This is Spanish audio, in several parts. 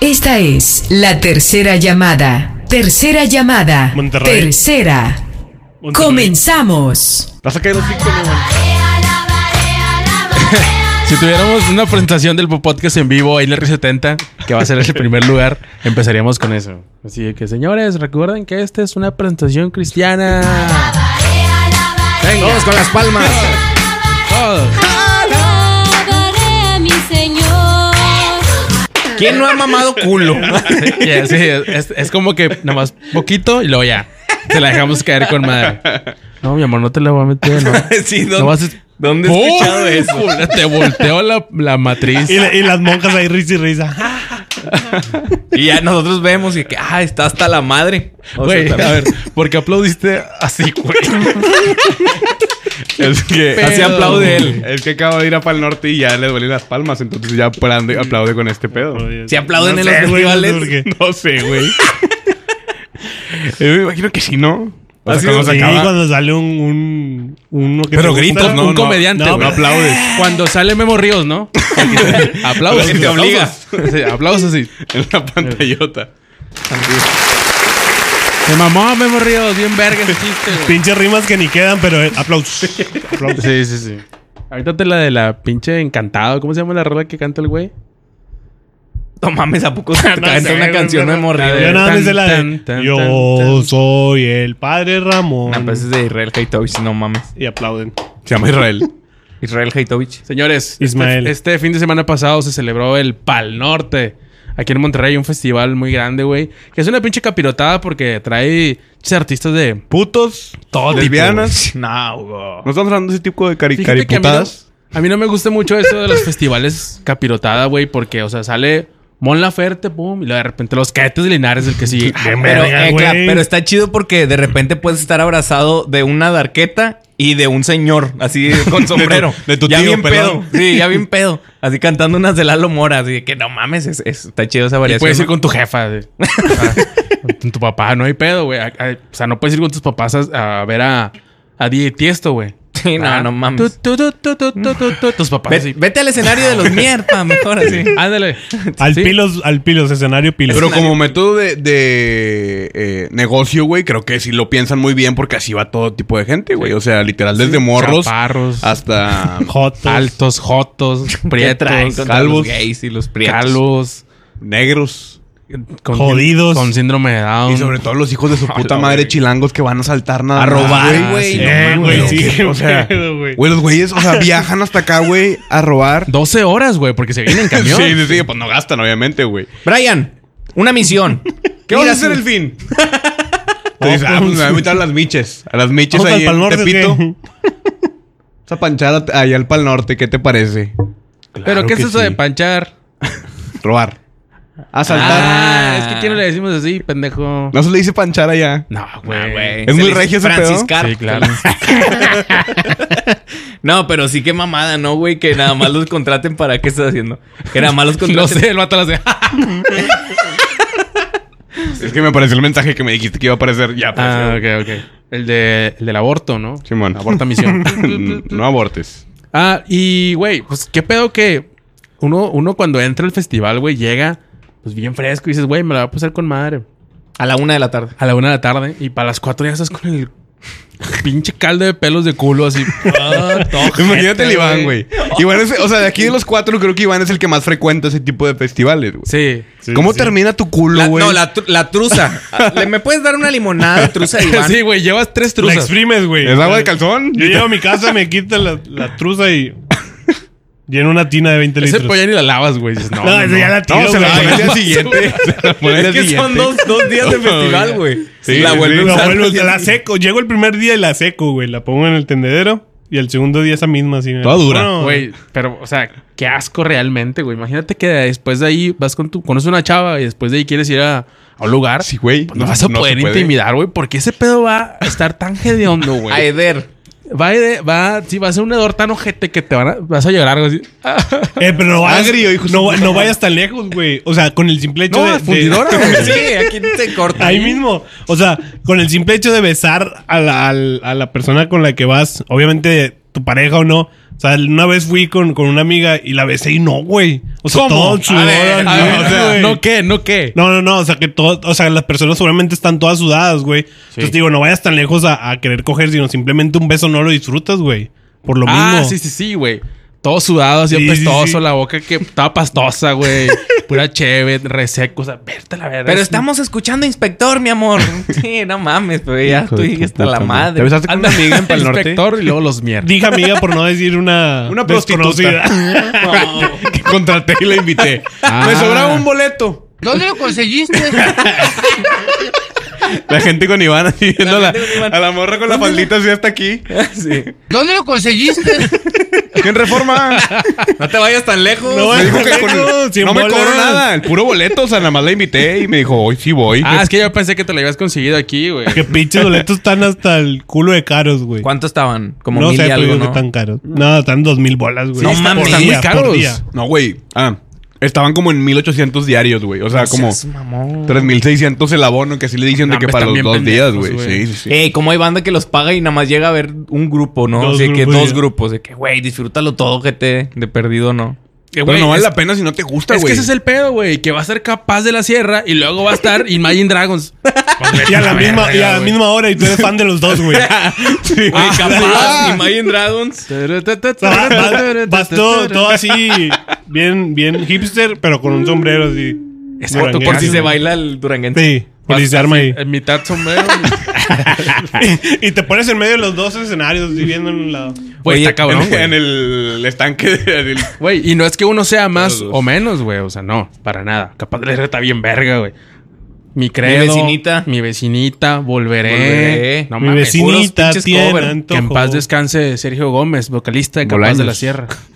Esta es la tercera llamada. Tercera llamada. Monterrey. Tercera. Monterrey. Comenzamos. Vas a caer los cinco, no, man. Si tuviéramos una presentación del podcast en vivo ahí en el R70, que va a ser el primer lugar, empezaríamos con eso. Así que, señores, recuerden que esta es una presentación cristiana. Venga, Todos con las palmas. todos. ¿Quién no ha mamado culo? Sí, es, es como que nada más poquito y luego ya. Te la dejamos caer con madre. No, mi amor, no te la voy a meter, ¿no? sí, No ¿dónde, vas a- ¿dónde he escuchado eso? Te volteó la, la matriz. Y, la- y las monjas ahí risa y risa. Y ya nosotros vemos y que, ah, está hasta la madre. O sea, Güey, a ver, ¿por qué aplaudiste así, güey? Es que Pedo. así aplaude él. Es que acabo de ir a Pal Norte y ya le duelen las palmas, entonces ya aplaude, aplaude con este pedo. Si aplauden en sé, los güey, no sé festivales. No sé, güey. Yo me imagino que sí, ¿no? O Así sea, cuando Sí, acaba- cuando sale un, un uno que Pero gusta. gritos, ¿no? un comediante, no, no aplaudes. Cuando sale Memo Ríos, ¿no? aplausos. Te obliga. Sí, aplausos sí. en la pantallota. Se mamó Memo Ríos, bien verga ese chiste, güey. Pinches rimas que ni quedan, pero eh, aplausos. aplausos. Sí, sí, sí. Ahorita te la de la pinche encantado. ¿Cómo se llama la rola que canta el güey? No mames, ¿a poco se te No canta sé, una güey, canción pero- de morrido? Yo nada más la de tan, Yo tan, tan. soy el padre Ramón. No, pues es de Israel Haitovich, no mames. Y aplauden. Se llama Israel. Israel Haitovich. Señores, Ismael. Este, este fin de semana pasado se celebró el Pal Norte. Aquí en Monterrey, un festival muy grande, güey. Que es una pinche capirotada porque trae artistas de Putos, todo lesbianas. No, Hugo. No estamos hablando de ese tipo de cari que a mí, no, cariputadas. a mí no me gusta mucho eso de los festivales capirotada, güey, porque, o sea, sale Mon Laferte, pum, y de repente los cadetes de Linares, el que sigue. Bien Pero, verga, eh, claro, pero está chido porque de repente puedes estar abrazado de una darqueta y de un señor, así con sombrero. de tu ya tío, bien pedo. Sí, ya bien pedo. Así cantando unas de Lalo Mora. Así de que no mames, es- es- está chido esa Y variación. puedes ir con tu jefa. de- ah, con tu papá, no hay pedo, güey. O sea, no puedes ir con tus papás a, a ver a, a Die Tiesto, güey. Sí, no, Ah, no mames. tu, tu, tu, tu, tu, tu, tu, Tus papás. Ve- así. vete al escenario de los mierda, mejor así. Ándale. Al Sí. pilos, al pilos, escenario pilos. Pero como método de, de, eh, negocio, güey, creo que sí lo piensan muy bien porque así va todo tipo de gente, güey. O sea, literal, desde morros Chaparros. hasta Jotos. Altos, jotos, ¿Qué traen prietos, contra calvos, los gays y los prietos? calvos. negros. Con- Jodidos. Con síndrome de Down. Y sobre todo los hijos de su puta madre chilangos que van a saltar nada A robar, güey. sí. no Eh, sí. o sea, pedo, güey. Güey, los güeyes, o sea, viajan hasta acá, güey, a robar. 12 horas, güey, porque se viene en camión. Sí, sí, sí, pues no gastan, obviamente, güey. Brian, una misión. ¿Qué vas a hacer el fin? Tú dices, ah, pues me voy a invitar a las miches. A las miches ¿Vamos ahí al Pal en Norte Tepito. Esa panchada allá al Pal Norte, ¿qué te parece? Pero Claro ¿qué es eso sí. de panchar? Robar. Asaltar. Ah, es que ¿quién le decimos así, pendejo? No se le dice panchar allá. No, Ah, güey. güey. Es Se muy regio ese pedo. Franciscar. Sí, claro. No, pero sí que mamada, ¿no, güey? Que nada más los contraten para qué estás haciendo. Que nada más los No contraten. sé, el vato lo hace. Es que me pareció el mensaje que me dijiste que iba a aparecer. Ya ah, apareció. ok, ok. El, de, el del aborto, ¿no? Simón. Aborta misión. no abortes. ah, y, güey, pues, ¿qué pedo que uno, uno cuando entra al festival, güey, llega, pues, bien fresco y dices, güey, me la voy a pasar con madre. A la una de la tarde. A la una de la tarde y para las cuatro ya estás con el pinche caldo de pelos de culo así. Ah, Imagínate el Iván, güey. Iván es, o sea, de aquí de los cuatro, creo que Iván es el que más frecuenta ese tipo de festivales, güey. Sí. Sí, ¿Cómo sí. termina tu La- culo, güey? no, la, la truza. ¿Le- ¿Me puedes dar una limonada de truza, Iván? Sí, güey, llevas tres La truzas. exprimes, güey. ¿Es agua de calzón? Yo llego a mi casa, me quito la, la truza y lleno una tina de 20 Ese litros. pollo ni la lavas, güey. No, No, ese ya la tiro, No, se la pone al día siguiente. Se la pone al Es que son dos, dos días de festival, güey. Sí, la a usar. vuelvo, la seco. Llego el primer día y la seco, güey. La pongo en el tendedero. Y el segundo día esa misma así. Toda dura. Bueno, Güey, pero, o sea, qué asco realmente, güey. Imagínate que después de ahí vas con tu... Conoces una chava y después de ahí quieres ir a, a un lugar. Sí, güey. Pues no, vas a no poder intimidar, güey. Porque ese pedo va a estar tan hediondo, A güey. Eder. Va a, ir- va, sí, va a ser un hedor tan ojete que te van a, vas a llorar algo así. Eh, pero no vayas, Agrio, hijo no, vayas tan lejos, güey. O sea, con el simple hecho No, de, a de- fundidora, güey. Sí, aquí te corta. Ahí mismo. O sea, con el simple hecho de besar a la, a la persona con la que vas, obviamente tu pareja o no. O sea, una vez fui con, con una amiga y la besé y no, güey. O sea, todo sudor, A ver, a así, ver, o sea. ¿no qué? ¿No qué? No, no, no, o sea que todo, o sea, las personas seguramente están todas sudadas, güey. Entonces digo, no vayas tan lejos a, a querer coger, sino simplemente un beso no lo disfrutas, güey. Por lo ah, mismo. sí, sí, sí, güey. Todo sudado, así Sí, sí, apestoso, sí. la boca que estaba pastosa, güey. Pura cheve, reseco, o sea, verte la verdad. Pero estamos escuchando inspector, mi amor. Sí, no mames, pero ya Hijo estoy hasta la madre. ¿Te besaste con una amiga en Pal Norte? inspector y luego los mierdas. Dije amiga por no decir una, Una prostituta. que contraté y la invité. Ah. Me sobraba un boleto. ¿Dónde lo conseguiste? La gente con Iván así viendo a la, gente con Iván. a la morra con la faldita así hasta aquí. Sí. ¿Dónde lo conseguiste? ¿Quién reforma? No te vayas tan lejos. No, Me dijo que boleto, con- cien no me bolas. cobró nada. El puro boleto. O sea, nada más la invité y me dijo, hoy sí voy. Ah, es que yo pensé que te lo habías conseguido aquí, güey. Que pinches boletos están hasta el culo de caros, güey. ¿Cuánto estaban? Como no mil sé, y pero algo, digo que ¿no? están caros. No, están dos mil bolas, güey. No mames, están muy por caros. día. No, güey. Ah, estaban como en 1800 diarios, güey. O sea, como Seas mamón. 3600 el abono, que así le dicen de que para los dos días, güey. Sí, sí, sí. Ey, como hay banda que los paga y nada más llega a ver un grupo, ¿no? Dos Así que grupos, dos ya. grupos. De que, güey, disfrútalo todo, gente. De perdido, ¿no? Que, Pero güey, no vale es- la pena si no te gusta, Es güey. que ese es el pedo, güey. Que va a ser capaz de la sierra y luego va a estar Imagine Dragons. Y a la misma, y a la misma hora, y tú eres fan de los dos, güey. Sí, Güey, güey. capaz. Imagine Dragons. O sea, vas, vas- vas todo, todo así, bien, bien hipster, pero con un sombrero así. Exacto. Por si se baila el duranguense. Sí, por si se arma ahí. En mitad sombrero. y te pones en medio de los dos escenarios, así viendo en un lado. Güey, Oye, está cabrón, en, güey. en el estanque del... Güey, y no es que uno sea más o menos, güey. O sea, no, para nada. Capaz de está bien verga, güey. Mi credo. vecinita. Mi vecinita. Volveré. Volveré. No Mi mames. vecinita tiene cover. Que en paz descanse Sergio Gómez, vocalista de Capaz Bolaños. de la Sierra.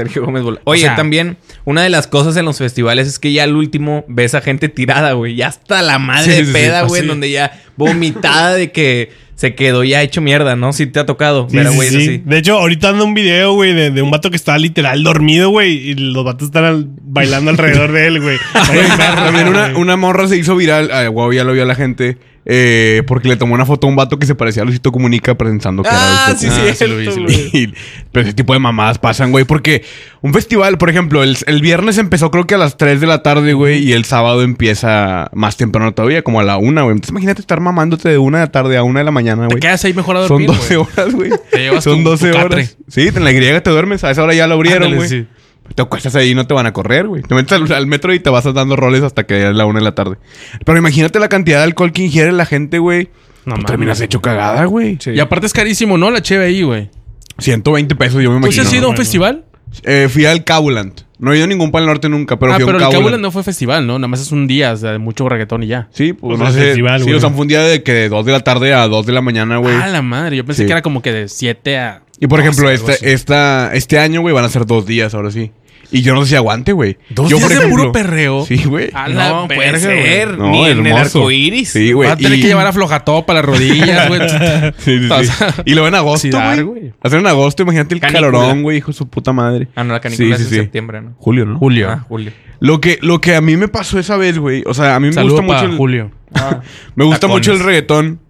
Sergio Gómez Bola. Oye, O sea- también, una de las cosas en los festivales es que ya al último ves a gente tirada, güey. Ya hasta la madre Sí, de sí, sí. peda, güey, en donde ya vomitada de que se quedó ya hecho mierda, ¿no? Si te ha tocado. Sí, ver a sí, sí. De hecho, ahorita anda un video, güey, de, de un vato que está literal dormido, güey. Y los vatos están al- bailando alrededor de él, güey. También una, güey. una morra se hizo viral. Ay, guau, ya lo vio la gente. Eh, porque le tomó una foto a un vato que se parecía a Luisito Comunica pensando que Ah, era sí, Luisito sí, Ah, sí lo vi, sí lo vi. pero ese tipo de mamadas pasan, güey. Porque un festival, por ejemplo, el, el viernes empezó creo que a las 3 de la tarde, güey. Y el sábado empieza más temprano todavía, como a la 1, güey. Entonces imagínate estar mamándote de 1 de la tarde a 1 de la mañana, Te güey. quedas ahí mejor a Son dormir, 12 güey. horas, güey. Te llevas Son tu- 12 tu horas. catre. Sí, en la griega te duermes. A esa hora ya la abrieron, Ándale, güey. Te acuestas ahí y no te van a correr, güey. Te metes al, al metro y te vas dando roles hasta que es la 1 de la tarde. Pero imagínate la cantidad de alcohol que ingiere la gente, güey. No Pues terminas hecho cagada, güey. Sí. Y aparte es carísimo, ¿no? La cheve ahí, güey. 120 pesos, yo me ¿Tú imagino. has ido a un festival? Eh, fui al Cabulant. No he ido a ningún Pal Norte nunca, pero ah, fui a pero un el Cabulant. Cabulan no fue festival, ¿no? Nada más es un día, o sea, mucho reggaetón y ya. Sí, pues, Pues no el sé. festival, sí, güey. o sea, fue un día de que de 2 de la tarde a 2 de la mañana, güey. Ah, la madre. Yo pensé Sí. que era como que de 7 a. y por no ejemplo, este, esta, este año, güey, van a ser dos días ahora sí. Y yo no sé si aguante, güey. ¿Dos yo, días por de ejemplo- puro perreo? Sí, güey. A la No, puede ser. No, Ni en el arco iris. Sí, güey. Va a tener y- que llevar a flojató para las rodillas, güey. Sí, sí, Y lo ven en agosto, güey. Hacer en agosto, imagínate el calorón, güey, hijo de su puta madre. Ah, no, la canícula Sí, es sí, en sí. septiembre, ¿no? Julio, ¿no? Julio. Ah, julio. Lo que, lo que a mí me pasó esa vez, güey. O sea, a mí me Saludo gusta mucho el, Julio. Me gusta Tacones. mucho el reggaetón.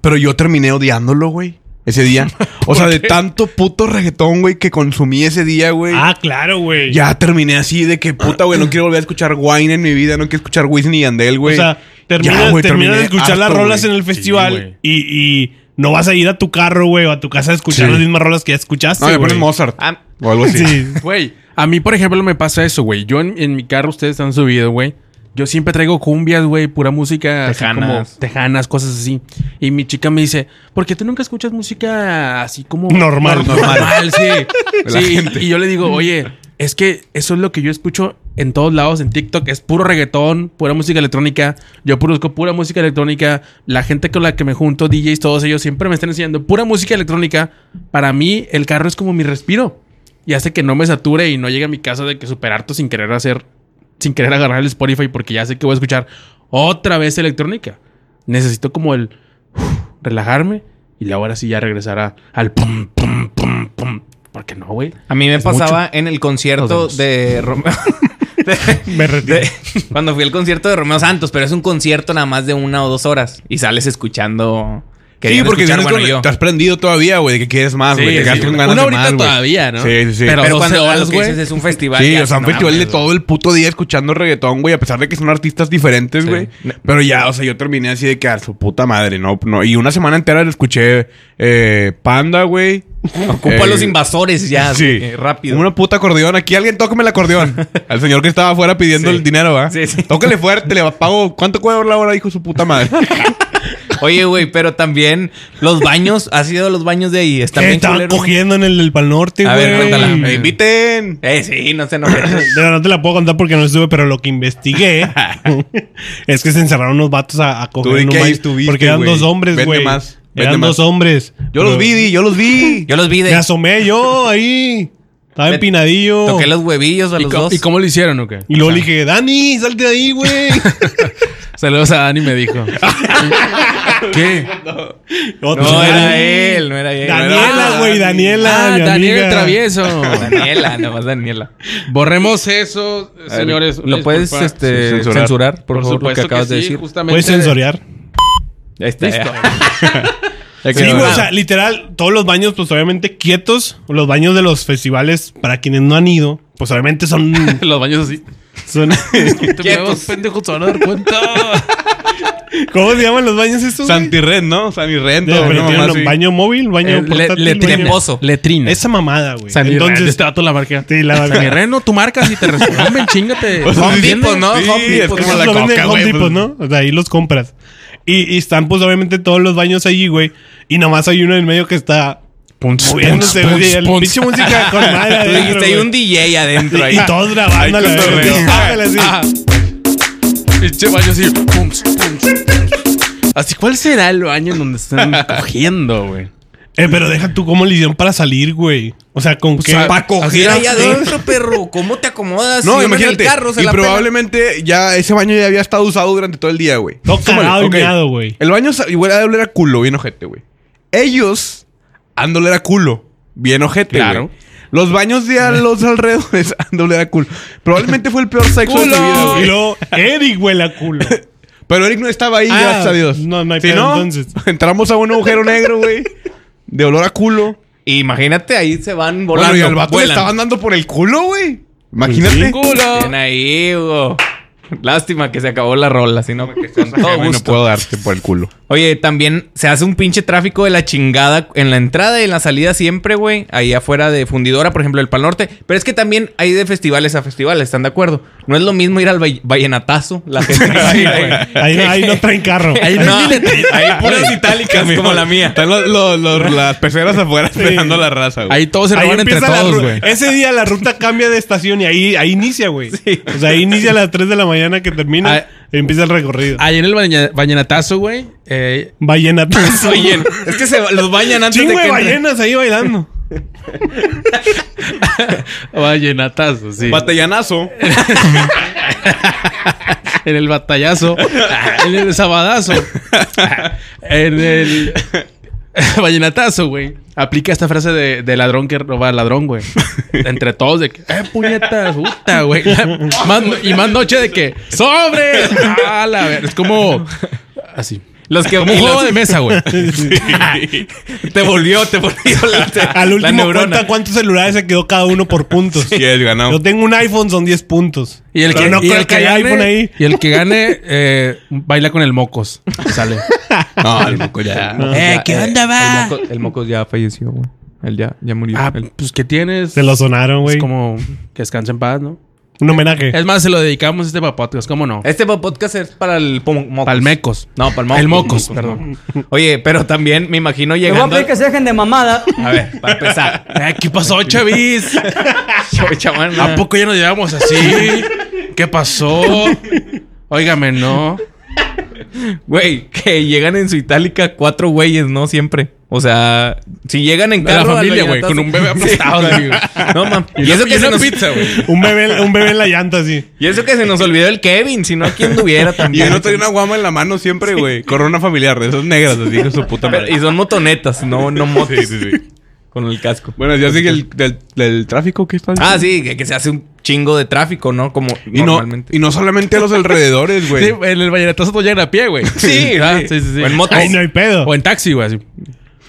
Pero yo terminé odiándolo, güey. Ese día. O sea, de tanto puto reggaetón, güey, que consumí ese día, güey. Ah, claro, güey. Ya terminé así de que puta, güey, no quiero volver a escuchar Wine en mi vida, no quiero escuchar Wisin y Yandel, O güey. sea, terminas, Ya, güey, terminas de escuchar las rolas güey. en el festival y, y no vas a ir a tu carro, güey, o a tu casa a escuchar Sí. las mismas rolas que ya escuchaste, No, me pones Mozart. Ah, O algo así. Sí. Güey, a mí, por ejemplo, me pasa eso, güey. Yo en, en mi carro, ustedes han subido, güey. Yo siempre traigo cumbias, güey, pura música así como Tejanas. tejanas, cosas así. Y mi chica me dice, ¿por qué tú nunca escuchas música así como Normal. normal, sí. Y yo le digo, oye, es que eso es lo que yo escucho en todos lados, en TikTok, es puro reggaetón, pura música electrónica. Yo produzco pura música electrónica. La gente con la que me junto, DJs, todos ellos, siempre me están enseñando pura música electrónica. Para mí, el carro es como mi respiro. Y hace que no me sature y no llegue a mi casa de que super harto sin querer hacer, sin querer agarrar el Spotify porque ya sé que voy a escuchar otra vez electrónica. Necesito como el relajarme y luego ahora sí ya regresar a- al pum, pum, pum, pum. ¿Por qué no, güey? A mí me Es pasaba en el concierto de Romeo. de- Me retiro. de- cuando fui al concierto de Romeo Santos, pero es un concierto nada más de una o dos horas y sales escuchando Sí, porque vienes bueno, con- yo. te has prendido todavía, güey, de que quieres más, Sí, güey. sí, con una de horita más, todavía, ¿no? Sí, sí, sí. Pero Pero 12 cuando horas, güey. es un festival. Sí, o sea, un no festival de todo el puto día escuchando reggaetón, güey, a pesar de que son artistas diferentes, Sí. güey. Pero ya, o sea, yo terminé así de que a su puta madre, no, no. Y una semana entera le escuché eh, Panda, güey. Ocupa Eh, a los invasores ya. Sí, eh, rápido. Una puta acordeón. Aquí alguien tóqueme el acordeón. Al señor que estaba afuera pidiendo Sí. el dinero, ¿va? Sí, sí. Tóquele fuerte, le pago. ¿Cuánto cuesta la hora? Dijo su puta madre. Oye, güey, pero también los baños, ¿has ido a los baños de ahí? Están Eh, bien estaban culeros. cogiendo en el del Pal Norte, A güey. ver, cuéntala. ¡Me inviten! Eh, sí, no sé, no. Pero no te la puedo contar porque no estuve, pero lo que investigué es que se encerraron unos vatos a, a coger Tú que estuviste, Porque eran dos hombres, güey. más, Eran dos hombres. Yo los vi, yo los vi. Yo los vi Me de... asomé yo ahí. Estaba empinadillo. Toqué los huevillos a ¿Y, los dos. ¿Y cómo lo hicieron o qué? Y luego le dije, Dani, salte de ahí, güey. Saludos a Dani me dijo. ¿Qué? No era él, no era él. Daniela, güey, Daniela. Ah, mi Daniel amiga. el travieso. Daniela, nada más Daniela. Borremos eso, señores. ¿Lo puedes este, censurar. censurar, por, Por favor, lo supuesto que acabas que de sí, decir? justamente. Puedes censorear. Ahí está. Listo. Sí, güey, o sea, literal, todos los baños, pues obviamente quietos. Los baños de los festivales, para quienes no han ido, pues obviamente son. Los baños así. son Quietos. pendejos, se van a dar cuenta. ¿Cómo se llaman los baños estos? güey? Santirred, ¿no? Sanirred. De- pero no, tienen un baño móvil, baño Eh, le- portátil, le- baño- de pozo. Letrina. Esa mamada, güey. San Entonces, Entonces, este dato la marca. sí, la San Irreno, tú marcas y te resuelven, chingate. Pues, Home Depot, ¿no? Home es Depot. como la coca, Home güey. Depot, pues. ¿no? O sea, ahí los compras. Y, y están, pues, obviamente, todos los baños allí, güey. Y nomás hay uno en medio que está Punch, moviéndose, punch. El punch. pinche música con madre Tú adentro, dijiste, hay un DJ adentro ahí. Y todos grabando a la. Bájale así. Ah. Pinche baño así. Pums, pums. Así, ¿cuál será el baño en donde están cogiendo, güey? Eh, pero deja tú cómo le hicieron para salir, güey. O sea, ¿con qué? sea, Para coger ahí adentro, perro. ¿Cómo te acomodas? No, Si imagínate. En el carro se y la pela. probablemente ya ese baño ya había estado usado durante todo el día, güey. Todo cagado y meado, güey. El baño igual oler a culo, bien ojete, güey. Ellos han de oler a culo, bien ojete, Claro. Los baños de a los alrededores han de oler a culo. Probablemente fue el peor sexo de tu vida, Y güey. luego, Eric huele a culo. Pero Eric no estaba ahí, Ah, gracias a Dios. no, no hay Si pedo, no, entonces. entramos a un agujero negro, güey. De olor a culo. Imagínate, ahí se van volando. Bueno, y al vato le estaban dando por el culo, güey. Imagínate. Bien ahí, Hugo. Lástima que se acabó la rola, si no, todo Güey, no puedo darte por el culo. Oye, también se hace un pinche tráfico de la chingada en la entrada y en la salida siempre, güey. Ahí afuera de Fundidora, por ejemplo, del Pal Norte. Pero es que también hay de festivales a festivales, ¿están de acuerdo? No es lo mismo ir al vall- vallenatazo. La gente que va ahí, güey. Ahí, ahí no traen carro. Ahí no, ahí puras itálicas como la mía. Están los- los- los- las peceras afuera esperando a la raza, güey. Ahí todos se Ahí roban entre empieza la todos, ru- güey. Ese día la ruta cambia de estación y ahí, ahí inicia, güey. O sea, ahí inicia a las 3 de la mañana que termina Ah. Empieza el recorrido. Ahí en el baña- vallenatazo, güey. Eh, Vallenatazo. Oye, es que se los bañan antes Chingo de que ballenas ahí bailando. vallenatazo, sí. Batallanazo. en el batallazo. en el sabadazo. en el vallenatazo, güey. Aplica esta frase de, de ladrón que roba al ladrón, güey. Entre todos de que, eh, puñetas, puta, güey. Más- y más noche de que, ¡sobre! ¡Ah, la ver! Es como, así. Los que Como un juego los- de mesa, güey. te volvió, te volvió la, Al la último neurona. cuenta cuántos celulares se quedó cada uno por puntos. Sí, es ganado. Yo tengo un iPhone, son 10 puntos. Y el que, no y el que que gane, iPhone ahí. Y el que gane, eh, baila con el mocos. Sale. No, el moco ya. Eh, ¿qué onda, va? El, moco- el ya falleció, güey. Él ya, ya murió. Ah, Él- pues, ¿qué tienes? Se lo sonaron, güey. Es como que descanse en paz, ¿no? Un homenaje. Es más, se lo dedicamos a este podcast, ¿cómo no? Este podcast es para el pom- mocos. Palmecos. No, para el mocos. El mocos, perdón. Oye, pero también me imagino Me voy a llegando... pedir que se dejen de mamada. A ver, para empezar. Eh, ¿Qué pasó, Chavis? Chamán, ¿A poco ya nos llevamos así? ¿Qué pasó? Óigame, no. Güey, que llegan en su itálica cuatro güeyes, ¿no? Siempre. O sea, si llegan en la carro... al familia, güey, con un bebé Sí, aplastado, güey. digo. No, mam. Y, Y eso que se una nos... pizza, güey. Un bebé, un bebé en la llanta, así. Y eso que se nos olvidó el Kevin, si no aquí anduviera Y también. uno trae una guama en la mano siempre, güey. Corona familiar, de esas negras, así que su puta madre. y son motonetas, no, no motos. Sí, sí, sí. Con el casco. Bueno, ya sigue el del, del tráfico que está Ah, sí, que, que se hace un chingo de tráfico, ¿no? Como Y no, normalmente. y no solamente a los alrededores, güey. Sí, en el vallenatazo todos llegan a pie, güey. Sí, Ah, sí. sí, sí, sí. O en moto. Ay, no hay pedo. O en taxi, güey.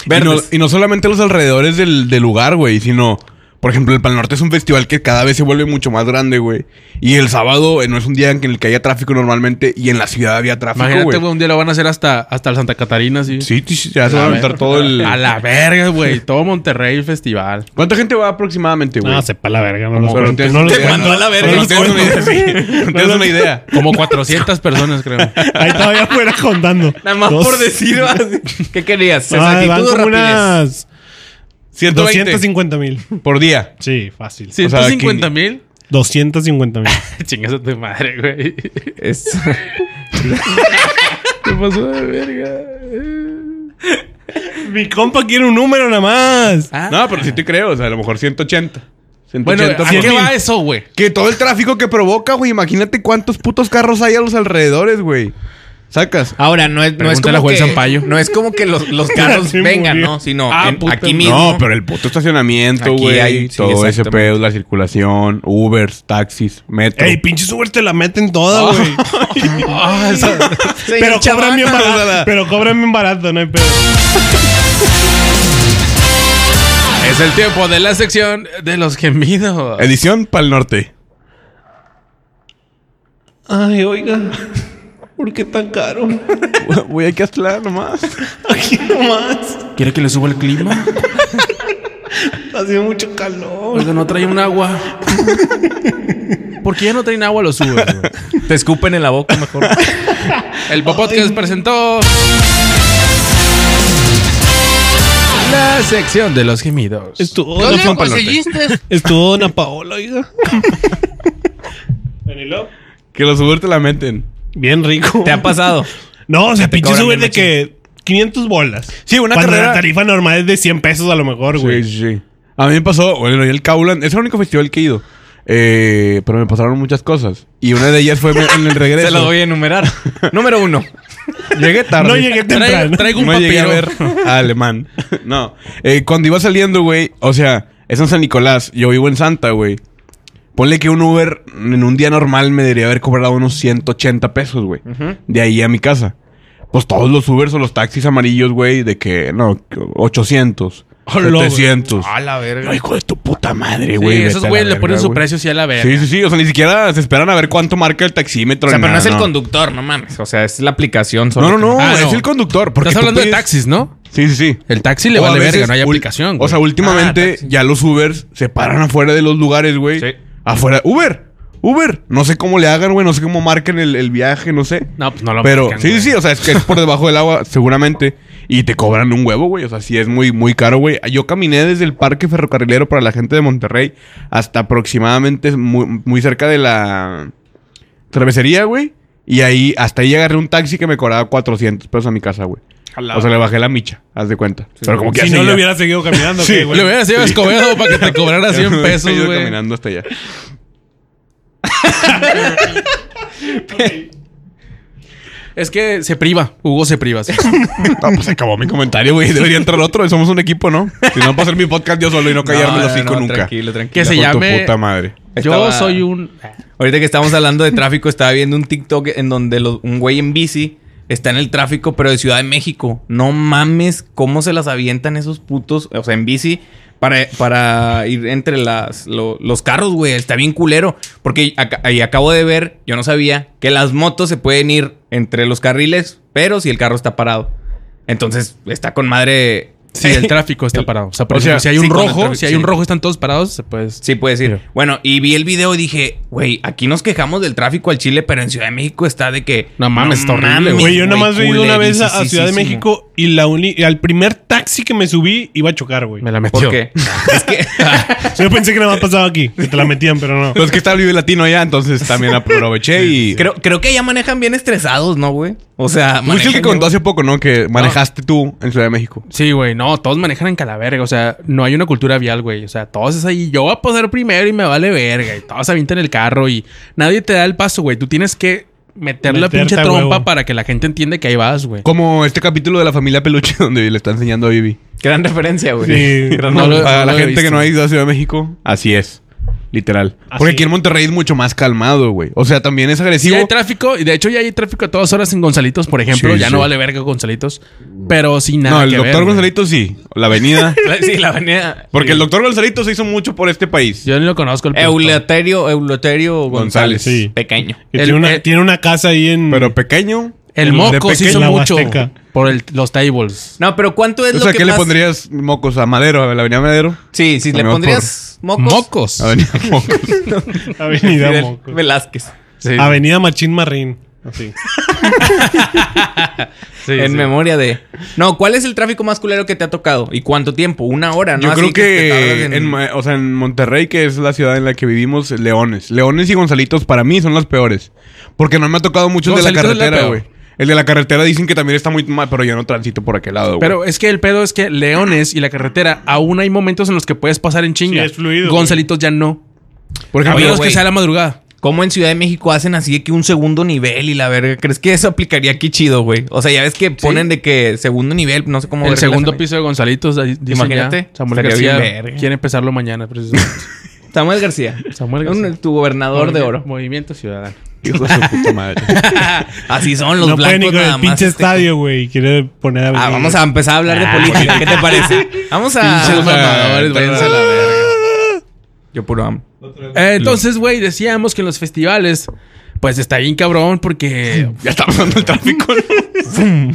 Y no, y no solamente a los alrededores del, del lugar, güey, sino... Por ejemplo, el Pal Norte es un festival que cada vez se vuelve mucho más grande, güey. Y el sábado eh, no es un día en el que haya tráfico normalmente. Y en la ciudad había tráfico, Imagínate, güey. güey, un día lo van a hacer hasta, hasta el Santa Catarina, así. Sí, sí, sí, ya se va a aventar todo el... A la verga, güey. Todo Monterrey el festival. ¿Cuánta gente va aproximadamente, güey? No, sepa la verga. No los Pero no cuento, tienes no los cuento. mandó a la verga. No los tienes una idea, sí. No tienes una idea. Como 400 personas, creo. Ahí todavía fuera contando. Nada más Dos. por decir. ¿qué querías? Van ¿Exactitud o como rapidez? unas 120 250 mil. por día. Sí, fácil. sea, 150 mil. 250 mil. Chingas a tu madre, güey. Es- ¿Qué pasó de verga? Mi compa quiere un número nada más. No, pero sí te creo. O sea, a lo mejor 180. Bueno, 180 ¿a por qué va eso, güey? Que todo el tráfico que provoca, güey. Imagínate cuántos putos carros hay a los alrededores, güey. Sacas. Ahora, no es, no es como que, no es como que los, los carros vengan. ¿no? Sino Ah, en- aquí mismo. No, pero el puto estacionamiento, Aquí güey. sí, todo ese pedo, la circulación, Ubers, taxis, metro. Ey, pinches Uber te la meten toda, güey. Ah, esa- pero hincha cobran bien barato. Pero cobran bien barato, no hay pedo. es el tiempo de la sección de los gemidos. Edición Pal Norte. Ay, oiga. ¿Por qué tan caro? Voy aquí a Aztlán nomás. Aquí nomás. ¿Quiere que le suba el clima? Hace mucho calor. Oiga, no trae un agua. ¿Por qué ya no traen agua los sube, güey? Te escupen en la boca mejor. El Podcast presentó la sección de los gemidos. Estuvo, ¿Dónde Dona lo conseguiste? Estuvo Dona Paola, oiga. Vanilo. Que los Uber te la meten. Bien rico. ¿Te ha pasado? No, o sea, te Uber bien de que 500 bolas. Sí, una Cuando carrera- la tarifa normal es de 100 pesos a lo mejor, güey. Sí, sí, sí. A mí me pasó, bueno, y el Kaulan, es el único festival que he ido. Eh, pero me pasaron muchas cosas. Y una de ellas fue en el regreso. Se lo voy a enumerar. Número uno. Llegué tarde. No llegué temprano. Traigo, traigo un no llegué a papiro. ver a alemán. No. Eh, cuando iba saliendo, güey, o sea, es en San Nicolás. Yo vivo en Santa, güey. Ponle que un Uber en un día normal me debería haber cobrado unos 180 pesos, güey. De ahí a mi casa. Pues todos los Ubers o los taxis amarillos, güey, de que, no, 800, Hola, güey. 700. A la verga. No, hijo de tu puta madre, Sí, güey. esos vete a güeyes le ponen su precio sí a la verga. Sí, sí, sí. O sea, ni siquiera se esperan a ver cuánto marca el taxímetro. O sea, pero no es el conductor, no mames. O sea, es la aplicación solo. No, no, no. Ah, es no. el conductor. Porque Estás hablando de taxis, ¿no? Sí, sí, sí. El taxi le O vale veces verga, no hay aplicación. O sea, últimamente Ah, ya los Ubers se paran afuera de los lugares, güey. Sí. Afuera. Uber. Uber. No sé cómo le hagan, güey. No sé cómo marquen el, el viaje, no sé. No, pues no lo Pero marcan, sí, güey. sí. O sea, es que es por debajo del agua, seguramente. Y te cobran un huevo, güey. O sea, sí es muy, muy caro, güey. Yo caminé desde el parque ferrocarrilero para la gente de Monterrey hasta aproximadamente muy, muy cerca de la cervecería, güey. Y ahí, hasta ahí agarré un taxi que me cobraba 400 pesos a mi casa, güey. O sea, le bajé la micha, haz de cuenta. Pero como que Si no ya- lo hubiera seguido caminando, Sí, ¿qué, güey? Le hubieras ido a Escobedo para que te cobrara 100 He pesos, güey. caminando hasta allá. Es que se priva. Hugo se priva. sí. No, pues se acabó mi comentario, güey. Debería entrar otro. Somos un equipo, ¿no? Si no, para hacer mi podcast yo solo y no callarme No, los cinco no, nunca. Tranquilo, tranquilo. Que se tu llame- puta madre. Yo Estaba- soy un... Ahorita que estamos hablando de tráfico, estaba viendo un TikTok en donde un güey en bici está en el tráfico, pero de Ciudad de México. No mames cómo se las avientan esos putos, o sea, en bici. Para, para ir entre las, lo- los carros, güey. Está bien culero. Porque ahí acabo de ver, yo no sabía, que las motos se pueden ir entre los carriles, pero si el carro está parado. Entonces, está con madre... Sí, el tráfico está parado. O sea, por o sea, ejemplo, si hay sí, un rojo, tráfico, si hay sí. un rojo, están todos parados, se puede... Sí, puedes ir. Bueno, y vi el video y dije, güey, aquí nos quejamos del tráfico al Chile, pero en Ciudad de México está de que. No mames, está horrible, Güey, yo nada güey, más he ido una vez a. Ciudad de México y la uni- y al primer taxi que me subí iba a chocar, güey. Me la metió. ¿Por qué? es que. Yo pensé que nada más pasaba aquí, que te la metían, pero no. Pues es que está el Vive Latino allá, entonces también aproveché y... creo, creo que ya manejan bien estresados, ¿no, güey? O sea, Tú fuiste el que contó hace poco, ¿no? Que manejaste tú en Ciudad de México. Sí, güey. No, todos manejan en calaverga. O sea, no hay una cultura vial, güey. O sea, todos es ahí. Yo voy a pasar primero y me vale verga. Y todos avientan el carro y nadie te da el paso, güey. Tú tienes que meter la pinche trompa huevo. para que la gente entienda que ahí vas, güey. Como este capítulo de la familia Peluche donde le está enseñando a Vivi. Gran referencia, güey. Sí. Gran- No lo- Para la gente que no ha ido a Ciudad de México, así es. Literal. ¿Ah, Porque sí? aquí en Monterrey es mucho más calmado, güey. O sea, también es Sí agresivo. hay tráfico, y de hecho ya hay tráfico a todas horas en Gonzalitos, por ejemplo. Sí, ya sí. no vale verga Gonzalitos. Pero sin nada no, el que doctor ver, güey. Gonzalito sí. La avenida. Sí, la avenida. Porque el doctor Gonzalito se hizo mucho por este país. Yo ni lo conozco el. Euleterio, Euleterio González. González. Sí. Pequeño. Que El- tiene, una, el- tiene una casa ahí en. Pero pequeño. El de moco se pequeño, hizo la mucho Huasteca. Por el- los tables. No, pero ¿cuánto es O lo sea, que ¿qué le pondrías mocos a Madero? ¿A la avenida Madero? Sí, si le pondrías mocos. Mocos. Avenida Mocos. Avenida Mocos. Velázquez. Sí. Avenida Machín Marrín. Así. Sí, en sí. memoria de. No, ¿cuál es el tráfico más culero que te ha tocado? ¿Y cuánto tiempo? ¿Una hora? ¿no? Yo creo que, en- o sea, en Monterrey, que es la ciudad en la que vivimos, Leones. Leones y Gonzalitos para mí son los peores. Porque no me ha tocado mucho el de la carretera, güey. El de la carretera dicen que también está muy mal, pero yo no transito por aquel lado, güey. Pero es que el pedo es que Leones y la carretera, aún hay momentos en los que puedes pasar en chinga. Sí, es fluido, Gonzalitos ya no. por ejemplo, güey. que sea la madrugada. ¿Cómo en Ciudad de México hacen así de que un segundo nivel y la verga? ¿Crees que eso aplicaría aquí chido, güey? O sea, ya ves que ponen de que segundo nivel, no sé cómo. El segundo piso de Gonzalitos, ahí Imagínate, ya, Samuel García quiere empezarlo mañana, precisamente. Samuel García. Samuel Un- García. tu gobernador de oro. Movimiento Ciudadano. hijo de su puta madre. Así son los no blancos nada el más, pinche este. estadio, güey. Quiere poner Ah, avenida. vamos a empezar a hablar de política. ¿Qué te parece? Vamos a. Pinches Ah, perra. váyanse a la verga. Yo puro amo. Eh, entonces, güey, decíamos que en los festivales, pues está bien cabrón porque... ya estamos dando el tráfico.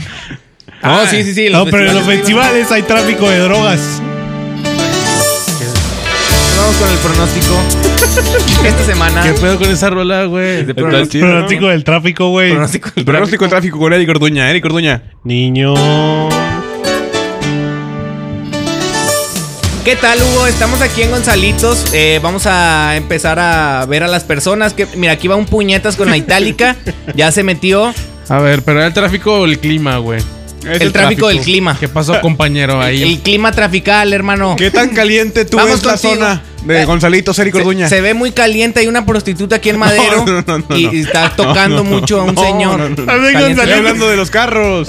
No, sí, sí, sí. No, pero en los festivales hay tráfico de drogas. Vamos con el pronóstico. Esta semana. ¿Qué pedo con esa rola, güey? de pronóstico, del tráfico, güey. pronóstico del El pronóstico de tráfico con Eric Orduña. Eric Orduña. Niño. ¿Qué tal, Hugo? Estamos aquí en Gonzalitos. Eh, vamos a empezar a ver a las personas. Que, mira, aquí va un puñetas con la itálica. Ya se metió. A ver, pero era el tráfico o el clima, güey. El, tráfico, del clima. ¿Qué pasó, compañero, ahí? El clima trafical, hermano. ¿Qué tan caliente tú Vamos ves la zona de Gonzalitos, Eric Orduña? Se, se ve muy caliente. Hay una prostituta aquí en Madero. No, no, no, y, no. y está tocando No, no, mucho a un no, señor. no, no, no. Caliente. Gonzalitos. Estoy hablando de los carros.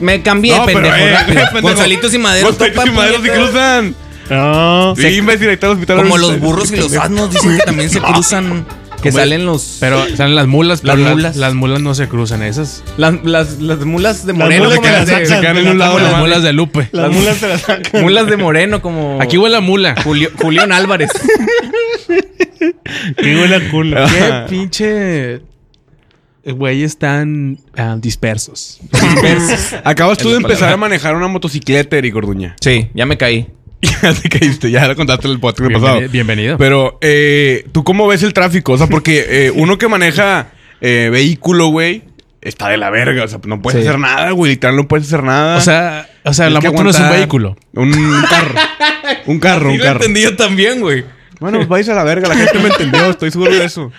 Me cambié, No, pero, pendejo. eh, pendejo. Gonzalitos y Madero. Gonzalitos y Madero se cruzan. No. Sí, imbécil, ahí está el hospital. Como los burros y los asnos dicen que también se cruzan. Que salen los. Pero salen las mulas, Las pero las mulas. Las mulas no se cruzan, esas. Las, las, las mulas de Las moreno. mulas como las las se quedan en un lado las mulas de Lupe. Las mulas se las sacan. Mulas de moreno, como. Aquí huele a mula. Julio, Julián Álvarez. Y huele a culo. Qué pinche... Güeyes tan ah, dispersos. Acabas tú Es de empezar palabra. a manejar una motocicleta, Eric Orduña. Sí, ya me caí. Ya te caíste, ya lo contaste en el podcast pasado. Bienveni- bienvenido. Pero, eh, ¿tú cómo ves el tráfico? O sea, porque eh, uno que maneja eh, vehículo, güey, está de la verga. O sea, no puedes Sí. hacer nada, güey. Literal, no puedes hacer nada. O sea, o sea la moto no es un vehículo. Un, un carro. un carro, un Sí lo carro. entendí yo también, güey. Bueno, pues vais a la verga. La gente me entendió. Estoy seguro de eso.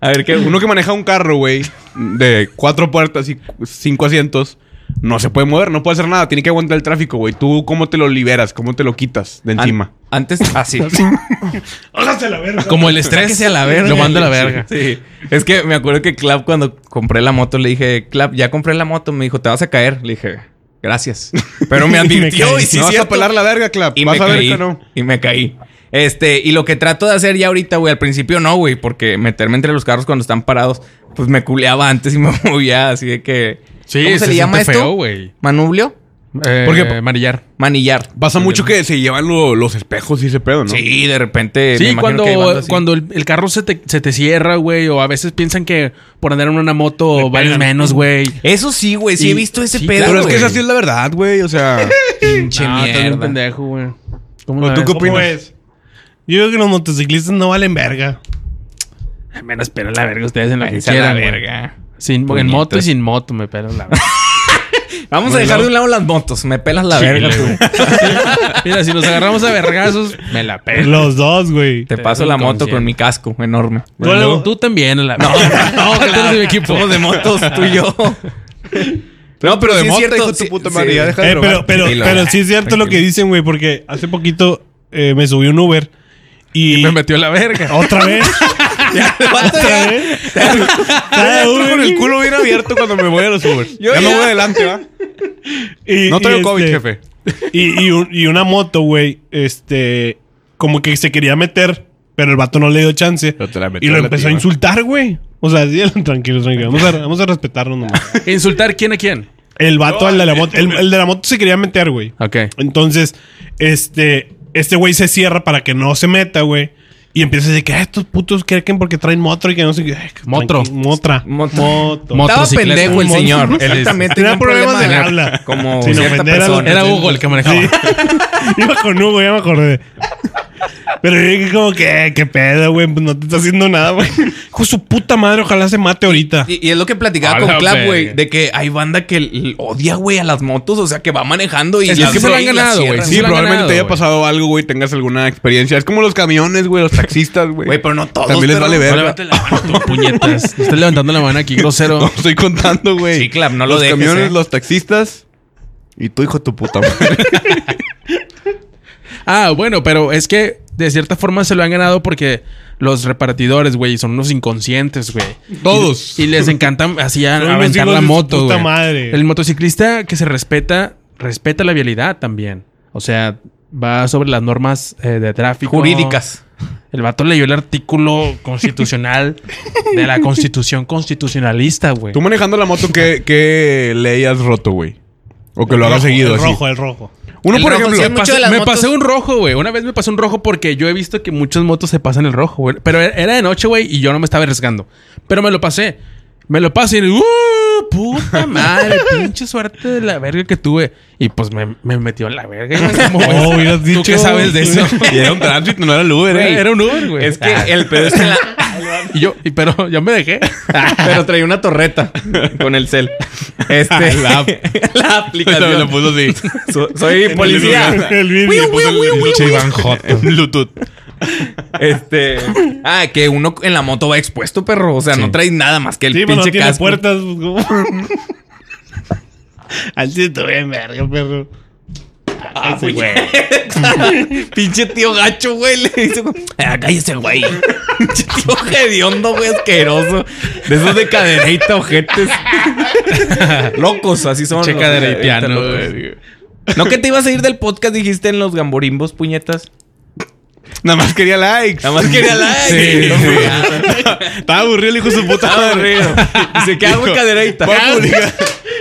A ver qué. Uno que maneja un carro, güey, de cuatro puertas y cinco asientos, no se puede mover, no puede hacer nada. Tiene que aguantar el tráfico, güey. ¿Tú cómo te lo liberas? ¿Cómo te lo quitas de An- encima? Antes, así. Hágase la verga. Como el estrés. Sáquese a la verga. Lo manda a la verga. Sí. Es que me acuerdo que Clap, cuando compré la moto, le dije, Clap, ya compré la moto. Me dijo, te vas a caer. Le dije, gracias. Pero me Y me advirtió caí. y sí, ¿Me vas cierto. a pelar la verga, Clap? Y vas me a ver caí. que no. Y me caí. Este, y lo que trato de hacer ya ahorita, güey, al principio no, güey, porque meterme entre los carros cuando están parados, pues me culeaba antes y me movía así de que. Sí, ¿Cómo se, le llama esto? feo, güey. ¿Manublio? Eh, Porque- manillar. Manillar. Pasa mucho que se llevan lo- los espejos y ese pedo, ¿no? Sí, de repente. Sí, cuando, que cuando el, el carro se te, se te cierra, güey, o a veces piensan que por andar en una moto vales pegan. menos, güey. Eso sí, güey, sí Y- he visto ese sí, pedo. Pero es que esa sí es la verdad, güey. O sea, pinche No, mierda. pendejo, güey. ¿Cómo ¿O la tú ves? qué ¿Cómo opinas? es? Yo digo que los motociclistas no valen verga. Menos pero la verga ustedes en lo que la verga. Sin, en moto y sin moto me pelan la verga. Vamos a dejar de un lado las motos. Me pelas la verga tú. Mira, si nos agarramos a vergazos, me la pelo. Los dos, güey. Te paso la moto con mi casco enorme. Bueno, tú también, la No, no, que tú eres de mi equipo. Somos de motos, tú y yo. No, pero de sí es moto, cierto, hijo de tu puta sí. madre. ya deja de Eh, pero, pero, pero sí es cierto lo que dicen, güey, porque hace poquito eh, me subí un Uber y, Me metió la verga. otra vez. Cada Estoy Uber, con el culo bien abierto cuando me voy a los Ubers. Yo ya, no ya- voy adelante, ¿va? y- No y traigo COVID, este, jefe. Y, y un- y una moto, güey, este, como que se quería meter Pero el vato no le dio chance. Y lo empezó a insultar, güey. O sea, sí, tranquilo, tranquilo. Vamos a, vamos a respetarnos nomás. ¿Insultar quién a quién? El vato, el de la moto, el, el de la moto se quería meter, güey. Ok. Entonces, este, este güey se cierra para que no se meta, güey. Y empieza a decir que "Ah, estos putos creen porque traen moto y que no sé qué. Motro. Motra. Moto. Moto. Mo- Estaba pendejo el señor. Exactamente. tenía un problemas problema del habla. Como Sin cierta ofender. Era Hugo el que manejaba. Sí. Iba con Hugo, ya me acordé. Pero yo dije como que, qué pedo, güey, pues no te está haciendo nada, güey. Hijo de su puta madre, ojalá se mate ahorita. Y, y es lo que platicaba con la Clap, güey, de que hay banda que odia, güey, a las motos, o sea, que va manejando y Es que las se lo han ganado, güey. Sí, probablemente ganado, te haya pasado algo, güey, tengas alguna experiencia. Es como los camiones, güey, los taxistas, güey. Güey, pero no todos. También les vale No verga. levantes la mano, tú, puñetas. Estás levantando la mano aquí, grosero. No estoy contando, güey. Sí, Clap, no lo Los dejes, camiones, eh. los taxistas y tu hijo tu puta madre. Ah, bueno, pero es que de cierta forma se lo han ganado porque los repartidores, güey, son unos inconscientes, güey. Todos. Y les encanta así a- aventar la moto, puta güey. madre. El motociclista que se respeta, respeta la vialidad también. O sea, va sobre las normas eh, de tráfico. Jurídicas. El vato leyó el artículo constitucional de la constitución constitucionalista, güey. Tú manejando la moto, ¿qué, qué ley has roto, güey? O que lo hagas seguido el así. rojo, el rojo. Uno, El por ejemplo. sí, me motos- pasé un rojo, güey. Una vez me pasé un rojo porque yo he visto que muchas motos se pasan el rojo, güey. Pero era de noche, güey, y yo no me estaba arriesgando. Pero me lo pasé. Me lo pasé y ¡uh! Puta madre, pinche suerte de la verga que tuve. Y pues me, me metió en la verga. Y me como, güey, Oh, ¿Tú dicho. qué sabes de eso? Y era un tránsito, no era el Uber, Era, eh. era un Uber, güey. Es que el pedo es que la... Y yo, y, pero ya me dejé. Pero traía una torreta con el cel. Este... La la aplicación. Lo puso así. So- soy policía. El Pinche Joto. Bluetooth. Este. Ah, que uno en la moto va expuesto, perro. O sea, no traes nada más que el Sí, pero no pinche tiene casco. puertas. pues. Al bien verga, perro. Ah, güey. pinche tío gacho, güey. Le dice, ah, cállese, güey. pinche tío hediondo, güey, asqueroso. De esos de cadereita, ojetes. locos, así son. Che los cadereitiano, güey. ¿No que te ibas a ir del podcast, dijiste en los gamborimbos, puñetas? Nada más quería likes. Nada más quería like. Sí, sí. Estaba aburrido el hijo de su puta madre. Dice, ¿qué hago cadereita?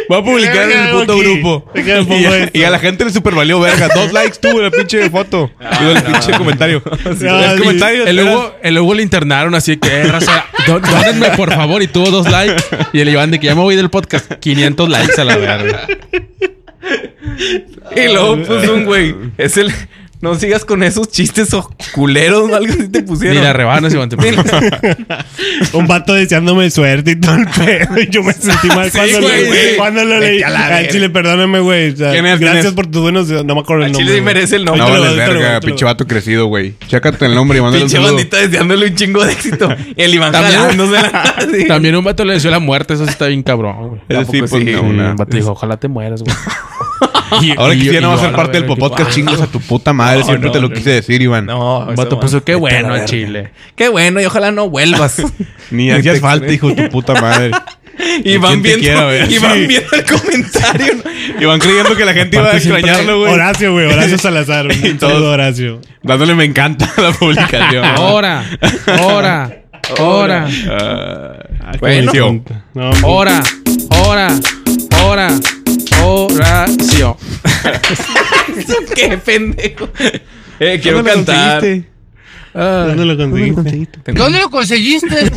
Voy a publicar, en el puto aquí? grupo. ¿De qué me pongo Y a, y la gente le super valió verga. Dos likes tuvo la pinche foto. Digo, el pinche comentario. Ah, el comentario. El Hugo, el Hugo le internaron así que, eh, raza, dó- dónenme por favor. Y tuvo dos likes. Y el Iván de que ya me voy del podcast. 500 likes a la verga. Y luego puso un güey. Es el. No sigas con esos chistes o culeros o algo así te pusieron. Ni la rebanas, Iván. te. Un vato deseándome suerte y todo el pedo. Y yo me sentí mal Sí, cuando, güey, lo, güey. cuando lo leí. Al chile, perdóname, güey. O sea, ¿Quién es? ¿Quién gracias es? por tus buenos... No me acuerdo el Al nombre. chile sí merece el No nombre. Ahorita lo- verga, pinche vato crecido, güey. Chécate el nombre y mándale un Pinche bandita deseándole un chingo de éxito. El Iván. Sí. También un vato le deseó la muerte. Eso sí está bien cabrón, güey. Sí, Tampoco pues, sí. no, un vato dijo, ojalá te mueras, güey. Y- Ahora y- quisiera y no ser a la parte del podcast, que- chingos a tu puta madre. No, Siempre no, te lo no, quise decir, Iván. No, vato puso, qué bueno. Chile. Qué bueno y ojalá no vuelvas. Ni hacías falta, hijo de tu puta madre. y van ¿Quién te viendo, y van Sí. viendo el comentario. Y van creyendo que la gente iba a extrañarlo, güey. Horacio, güey. Horacio Salazar. Y saludo, Horacio. Dándole me encanta a la publicación. Ahora, ahora, ahora, Ah. No, ahora, ahora, ahora, Horacio. Qué pendejo. Eh, quiero ¿Dónde lo cantar. conseguiste? Ah, ¿Dónde lo conseguiste? ¿Dónde lo conseguiste?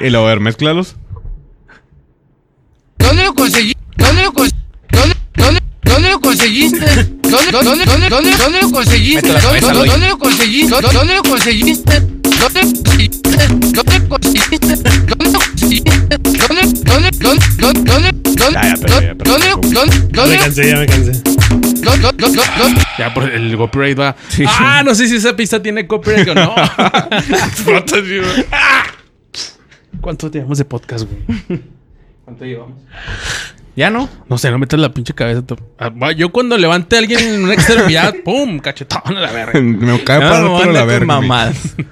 Y luego, a ver, mezclalos. ¿Dónde lo conseguiste? ¿Dónde lo conseguiste? ¿Dónde, lo conseguiste? ¿Dónde, dónde, dónde, dónde, dónde lo conseguiste? ¿Dónde, dónde, lo conseguiste? ¿Dónde, dónde lo conseguiste? ¿Dónde lo conseguiste? ¿Dónde lo conseguiste? ¿Dónde lo conseguiste? ¿Dónde, dónde, dónde, dónde, dónde, dónde, Ya, pero, dónde, dónde, Ya dónde, me cansé, ya me cansé. dónde, dónde, dónde, dónde, Ya por el copyright va. Ah, no sé si esa pista tiene copyright o no. ¿Cuánto llevamos de podcast, güey? ¿Cuánto llevamos? ¿Ya no? No sé, no metas la pinche cabeza. Ah, Yo cuando levante a alguien en una extremidad, ¡pum! Cachetón a la verga. Me cae No, para no, la verga. mamadas.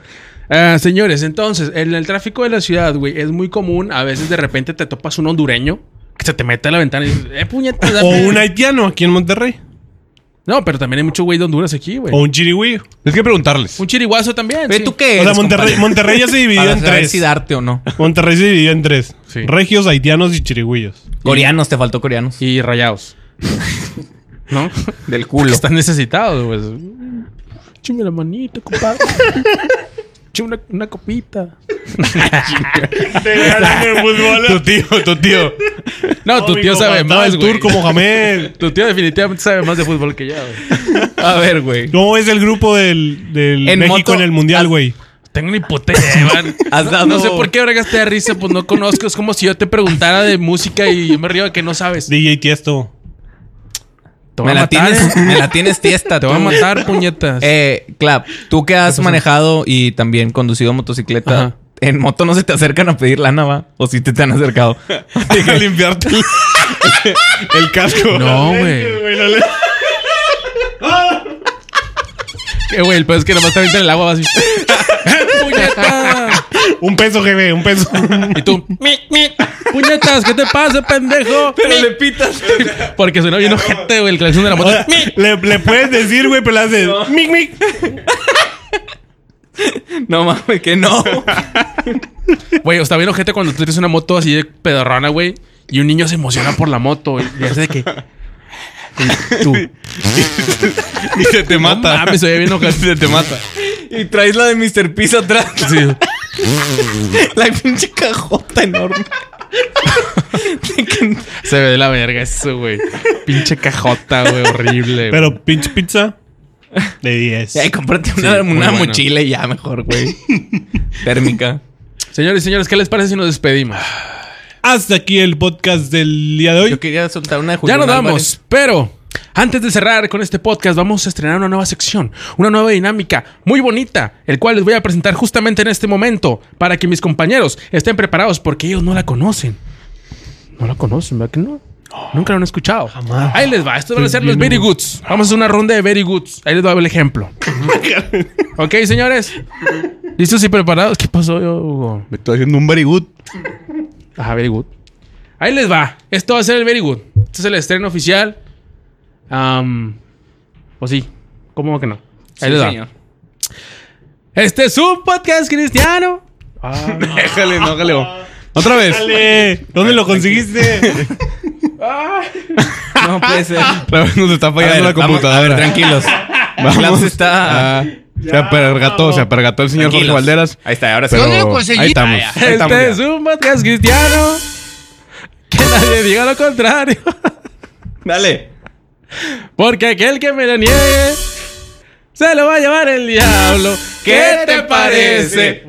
Ah, señores, entonces, en el tráfico de la ciudad, güey, es muy común. A veces de repente te topas un hondureño se te mete a la ventana y dices, ¡eh, puñetas! O un haitiano aquí en Monterrey. No, pero también hay mucho güey de Honduras aquí, güey. O un chirigüillo. Tienes que preguntarles. Un chiriguazo también. Ve, sí. ¿Tú qué O sea, Monterrey, compadre? Monterrey ya se dividió Para en saber tres. si darte o no. Monterrey se dividió en tres. Sí. Regios, haitianos y chirigüillos. Coreanos, te faltó coreanos. Y rayados. ¿No? Del culo. Están necesitados, güey. Chime la manita, compadre. Chime una, una copita. Tu tío, tu tío. No, tu tío sabe más, el güey. turco Mohamed. Tu tío definitivamente sabe más de fútbol que yo, güey. A ver, güey. ¿Cómo es el grupo del, del En México moto- en el Mundial, güey? Tengo man. Has dado- No sé por qué bregaste de risa, pues no conozco. Es como si yo te preguntara de música y yo me río de que no sabes. DJ Tiesto. Te Me a la, matar, tienes, ¿eh? me la tienes tiesta. Te voy a matar, puñetas. Eh, Clap, tú que has manejado y también conducido motocicleta, Ajá. en moto no se te acercan a pedir lana, ¿va? O si te, te han acercado. A limpiarte el, el casco. No, güey. Eh, güey, el peor es que nomás te avientan el agua así. ¡Puñeta! Un peso, jefe, un peso. Y tú, mi, mi. ¡Puñetas! ¿Qué te pasa, pendejo? Pero le pitas. Porque suena bien ojete, güey, el claxon de la O moto. le, le puedes decir, güey, pero le haces mic, mic. No mames, que no. Güey, está bien ojete cuando tú tienes una moto así de pedorrana, güey. Y un niño se emociona por la moto, güey. Y hace de que... Y tú... Y se te mata. No mames, se ve bien ojete. Se te mata. y traes la de Mr. Piso atrás. Sí. La pinche cajota enorme. Se ve de la verga eso, güey. Pinche cajota, güey, horrible. güey. Pero pinche pizza de 10. Ay, cómprate una, Sí, una bueno. mochila y ya mejor, güey. Térmica. Señores y señores, ¿qué les parece si nos despedimos? Hasta aquí el podcast del día de hoy. Yo quería soltar una de Ya Julián nos vamos, Álvarez. pero antes de cerrar con este podcast, vamos a estrenar una nueva sección, una nueva dinámica muy bonita, el cual les voy a presentar justamente en este momento para que mis compañeros estén preparados porque ellos no la conocen. No la conocen, ¿verdad que no? Nunca lo han escuchado. Ahí les va. Estos van a ser los Very Goods. Vamos a hacer una ronda de Very Goods. Ahí les doy el ejemplo. ok, señores. ¿Listos y preparados? ¿Qué pasó, Hugo? Me estoy haciendo un very good. Ajá, very good. Ahí les va. Esto va a ser el very good. Este es el estreno oficial. Am, pues sí. ¿Cómo que no? Ahí Sí, señor. Este es un podcast cristiano. Déjale, no, déjale. Otra vez. Dale, ¿dónde lo conseguiste? No puede ser. Vez nos está fallando ver, la vamos- computadora. a ver, tranquilos. Vamos. está. Ah, se apergató, se apergató el señor Jorge. Valderas. Ahí está, ahora sí. Pero ¿Dónde lo conseguí? ahí estamos. Ah, ahí estamos Este ya. es un podcast cristiano. Que nadie diga lo contrario. Dale. Porque aquel que me lo niegue se lo va a llevar el diablo. ¿Qué te parece?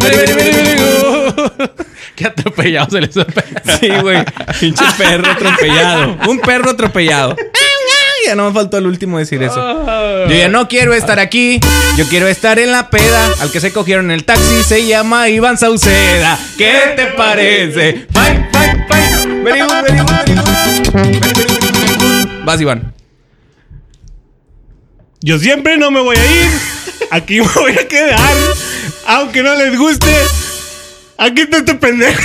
Very, very good. Qué atropellado se les Sí, güey. Pinche perro atropellado. Un perro atropellado. Ya no me faltó el último decir eso. Yo ya no quiero estar aquí. Yo quiero estar en la peda. Al que se cogieron en el taxi se llama Iván Sauceda. ¿Qué te parece? Fine, fine. Very good, Vas, Iván. Yo siempre no me voy a ir. Aquí me voy a quedar. Aunque no les guste. Aquí está este pendejo.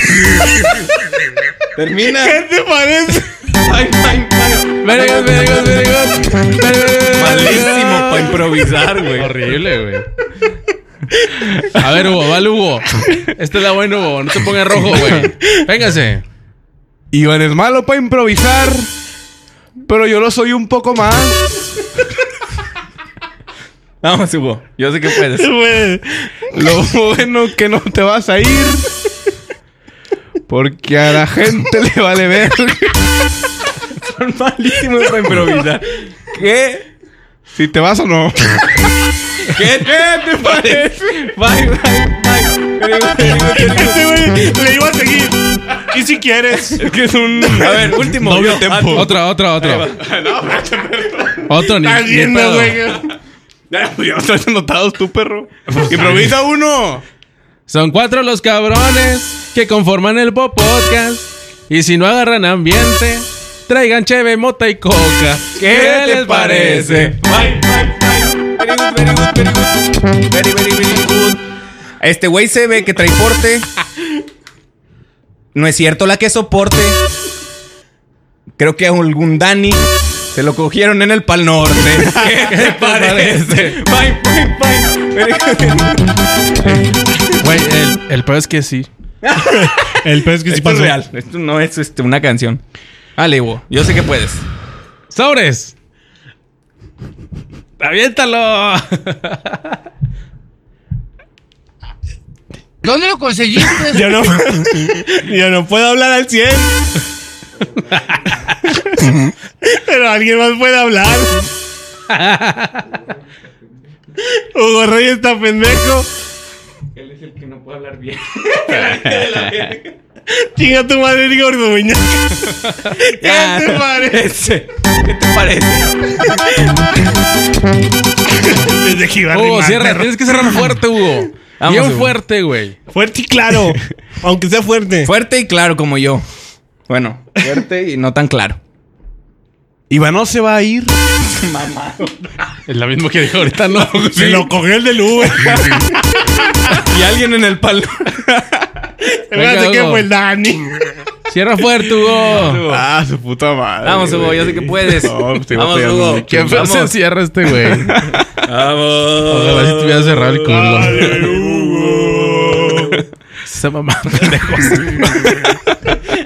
Termina. ¿Qué te parece? Malísimo para improvisar, güey. Horrible, güey. A ver, Hugo, vale, Hugo. Este es la buena, Hugo. No te pongas rojo, güey. Véngase. Iván es malo para improvisar, pero yo lo soy un poco más. Vamos, Hugo. Yo sé que puedes. Lo bueno que no te vas a ir. Porque a la gente le vale ver. Son malísimos para improvisar. ¿Qué? Si te vas o no. ¿Qué, te parece? Bye, bye, bye. Este le iba a seguir. ¿Y si quieres? Es que es un. A ver, último. Doble yo. tempo. Ah, Otra, otra, otra. Otro, ni, pedo. güey. Ya, pues ya estás anotados tú, perro. Improvisa uno. Son cuatro los cabrones que conforman el Pop Podcast. Y si no agarran ambiente, traigan cheve, mota y coca. ¿Qué, les parece? Bye, bye, bye. Very good, very good, very good. Very, very, very good. Este güey se ve que trae porte. No es cierto la que soporte. Creo que a algún Dani se lo cogieron en el Pal Norte. ¿Qué te parece? Bye, bye, bye. Güey, el, el peor es que sí. El pez que sí Esto es real. Esto no es este, una canción. Dale, Hugo. Yo sé que puedes. ¡Sobres! ¡Aviéntalo! ¿Dónde lo conseguiste? Yo no, yo no puedo hablar al 100. Pero alguien más puede hablar. Hugo Reyes está pendejo. Él es el que no puede hablar bien. Chinga tu madre, gordo. ¿Qué te Ah, parece? ¿Qué te parece? Desde que iba a Hugo, cierra. Tienes que cerrar fuerte, Hugo. Vamos, Bien fuerte, güey. Fuerte y claro. Aunque sea fuerte. Fuerte y claro como yo. Bueno, fuerte y no tan claro. Iván no se va a ir. Es lo mismo que dijo ahorita, ¿no? Se lo cogió el del Uber. Y alguien en el palo. Espérate que Hugo. fue el Dani. Cierra fuerte, Hugo. Ah, su puta madre. Vamos, Hugo, yo sé que puedes. No, pues, te Vamos, Hugo. Qué feo se cierra este, güey. Vamos. Ojalá si tuviera cerrado el culo. Esa mamada, pendejos.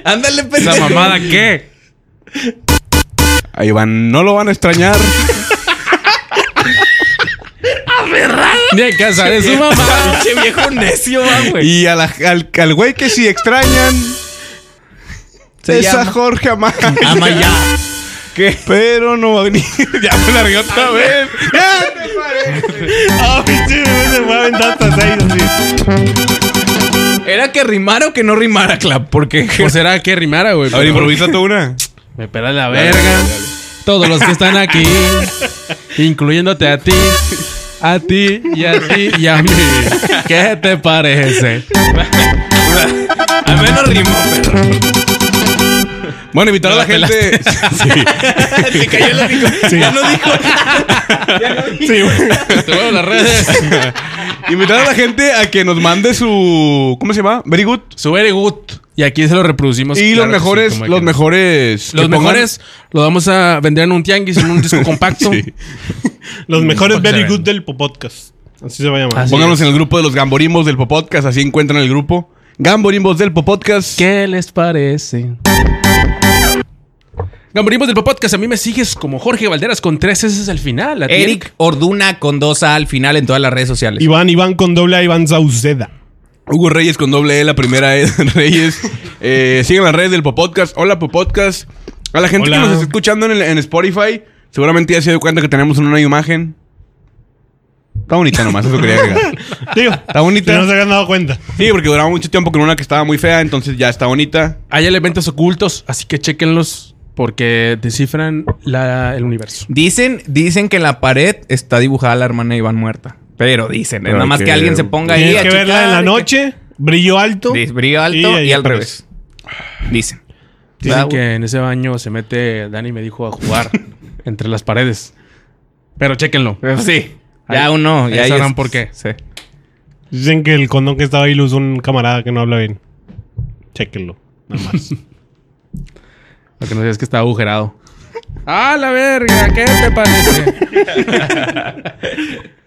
Ándale, pendejo. ¿Esa mamada qué? A Iván no lo van a extrañar. Ni en casa de su mamá. Pinche viejo necio, va, güey. Y a la- al, al güey que sí extrañan. Se es a llama- Jorge Amaya. Amaya. ¿Qué? Pero no va a venir. ya me largué otra vez. Ya te parece. Ah, pinche se fue a aventar hasta seis así. ¿Era que rimara o que no rimara, Clap? Porque... Pues será que rimara, güey. A ver, improvisa tú una. Me pela la verga. Todos los que están aquí, incluyéndote a ti, a ti y a ti y a mí. ¿Qué te parece? Al menos rimó, perro. Bueno, invitar a la gente. Se cayó el hocico. Ya no dijo. Sí, güey. Te voy a las redes. Invitar a la gente a que nos mande su. ¿Cómo se llama? Very good. Su very good. Y aquí se lo reproducimos. Y claro los sí, mejores, los mejores. Los mejores los vamos a vender en un tianguis, en un disco compacto. Sí. Los mejores Porque very good del podcast. Así se va a llamar. Así Pónganos es. en el grupo de los Gamborimbos del Popodcast, así encuentran el grupo. Gamborimbos del Popodcast. ¿Qué les parece? Gamborimos del podcast, a mí me sigues como Jorge Valderas con tres S al final. ¿A ti, Eric Orduna con dos A al final en todas las redes sociales. Iván, Iván con doble A, Iván Sauceda. Hugo Reyes con doble E, la primera E Reyes. Eh, sigan las redes del Popodcast. Hola, Popodcast. A la gente Hola. que nos está escuchando en, el- en Spotify, seguramente ya se dio cuenta que tenemos una imagen. Está bonita nomás, eso quería agregar. Digo, Está bonita. si no se habían dado cuenta. Sí, porque duraba mucho tiempo con una que estaba muy fea, entonces ya está bonita. Hay elementos ocultos, así que chequenlos porque descifran la- el universo. Dicen, dicen que en la pared está dibujada la hermana de Iván muerta. Pero dicen, Pero nada más que- que alguien se ponga ahí Tienes a que verla en la noche, brillo alto. Brillo alto y, al revés. Dicen. Dicen ¿Verdad, que en ese baño se mete, Dani me dijo, a jugar entre las paredes. Pero chéquenlo. Pero sí. Ya Ahí- uno. ahí Ya sabrán por qué. Sí. Dicen que el condón que estaba ahí lo usó un camarada que no habla bien. Chéquenlo. Nada más. Para que no digas que está agujerado. ¡Ah, la verga! ¿Qué te parece?